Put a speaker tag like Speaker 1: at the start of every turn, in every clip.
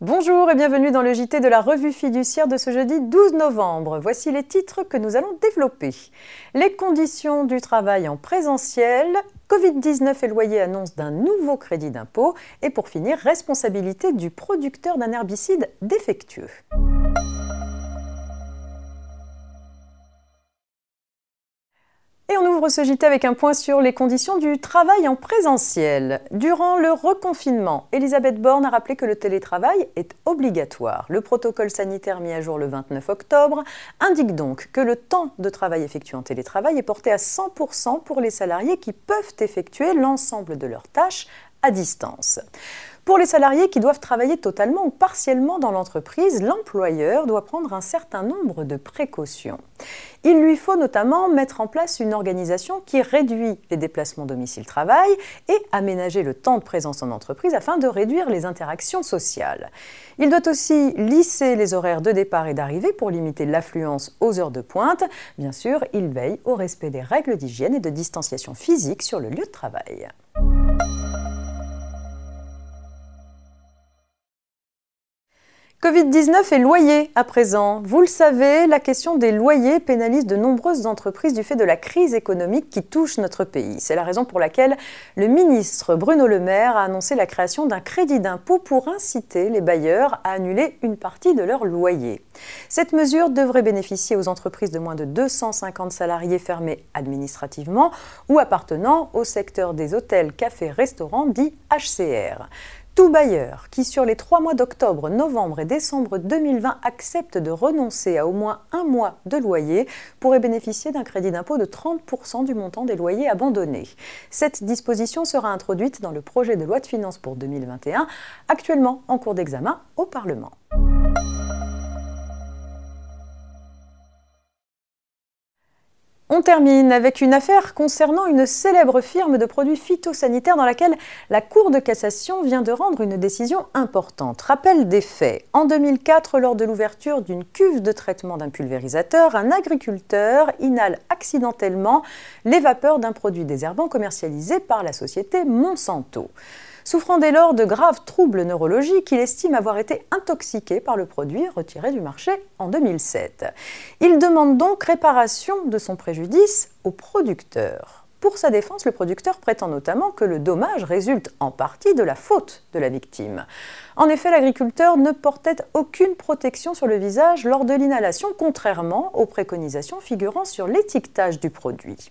Speaker 1: Bonjour et bienvenue dans le JT de la revue fiduciaire de ce jeudi 12 novembre. Voici les titres que nous allons développer. Les conditions du travail en présentiel, Covid-19 et loyer annonce d'un nouveau crédit d'impôt et pour finir, responsabilité du producteur d'un herbicide défectueux. Ouvre ce avec un point sur les conditions du travail en présentiel. Durant le reconfinement, Elisabeth Borne a rappelé que le télétravail est obligatoire. Le protocole sanitaire mis à jour le 29 octobre indique donc que le temps de travail effectué en télétravail est porté à 100% pour les salariés qui peuvent effectuer l'ensemble de leurs tâches à distance. Pour les salariés qui doivent travailler totalement ou partiellement dans l'entreprise, l'employeur doit prendre un certain nombre de précautions. Il lui faut notamment mettre en place une organisation qui réduit les déplacements domicile-travail et aménager le temps de présence en entreprise afin de réduire les interactions sociales. Il doit aussi lisser les horaires de départ et d'arrivée pour limiter l'affluence aux heures de pointe. Bien sûr, il veille au respect des règles d'hygiène et de distanciation physique sur le lieu de travail. Covid-19 et loyers à présent. Vous le savez, la question des loyers pénalise de nombreuses entreprises du fait de la crise économique qui touche notre pays. C'est la raison pour laquelle le ministre Bruno Le Maire a annoncé la création d'un crédit d'impôt pour inciter les bailleurs à annuler une partie de leur loyer. Cette mesure devrait bénéficier aux entreprises de moins de 250 salariés fermés administrativement ou appartenant au secteur des hôtels, cafés, restaurants dits HCR. Tout bailleur qui, sur les trois mois d'octobre, novembre et décembre 2020, accepte de renoncer à au moins un mois de loyer pourrait bénéficier d'un crédit d'impôt de 30% du montant des loyers abandonnés. Cette disposition sera introduite dans le projet de loi de finances pour 2021, actuellement en cours d'examen au Parlement. On termine avec une affaire concernant une célèbre firme de produits phytosanitaires dans laquelle la Cour de cassation vient de rendre une décision importante. Rappel des faits. En 2004, lors de l'ouverture d'une cuve de traitement d'un pulvérisateur, un agriculteur inhale accidentellement les vapeurs d'un produit désherbant commercialisé par la société Monsanto. Souffrant dès lors de graves troubles neurologiques, il estime avoir été intoxiqué par le produit retiré du marché en 2007. Il demande donc réparation de son préjudice au producteur. Pour sa défense, le producteur prétend notamment que le dommage résulte en partie de la faute de la victime. En effet, l'agriculteur ne portait aucune protection sur le visage lors de l'inhalation, contrairement aux préconisations figurant sur l'étiquetage du produit.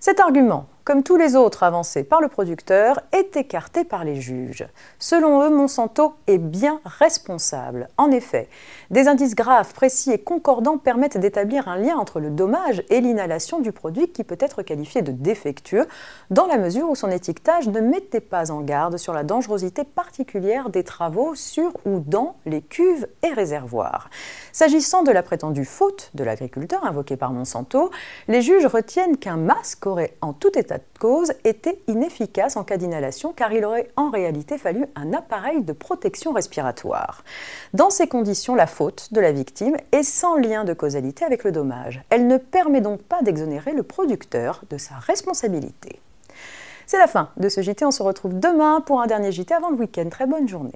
Speaker 1: Cet argument comme tous les autres avancés par le producteur, est écarté par les juges. Selon eux, Monsanto est bien responsable. En effet, des indices graves, précis et concordants permettent d'établir un lien entre le dommage et l'inhalation du produit qui peut être qualifié de défectueux, dans la mesure où son étiquetage ne mettait pas en garde sur la dangerosité particulière des travaux sur ou dans les cuves et réservoirs. S'agissant de la prétendue faute de l'agriculteur invoquée par Monsanto, les juges retiennent qu'un masque aurait en tout état cause était inefficace en cas d'inhalation car il aurait en réalité fallu un appareil de protection respiratoire. Dans ces conditions, la faute de la victime est sans lien de causalité avec le dommage. Elle ne permet donc pas d'exonérer le producteur de sa responsabilité. C'est la fin de ce JT, on se retrouve demain pour un dernier JT avant le week-end. Très bonne journée.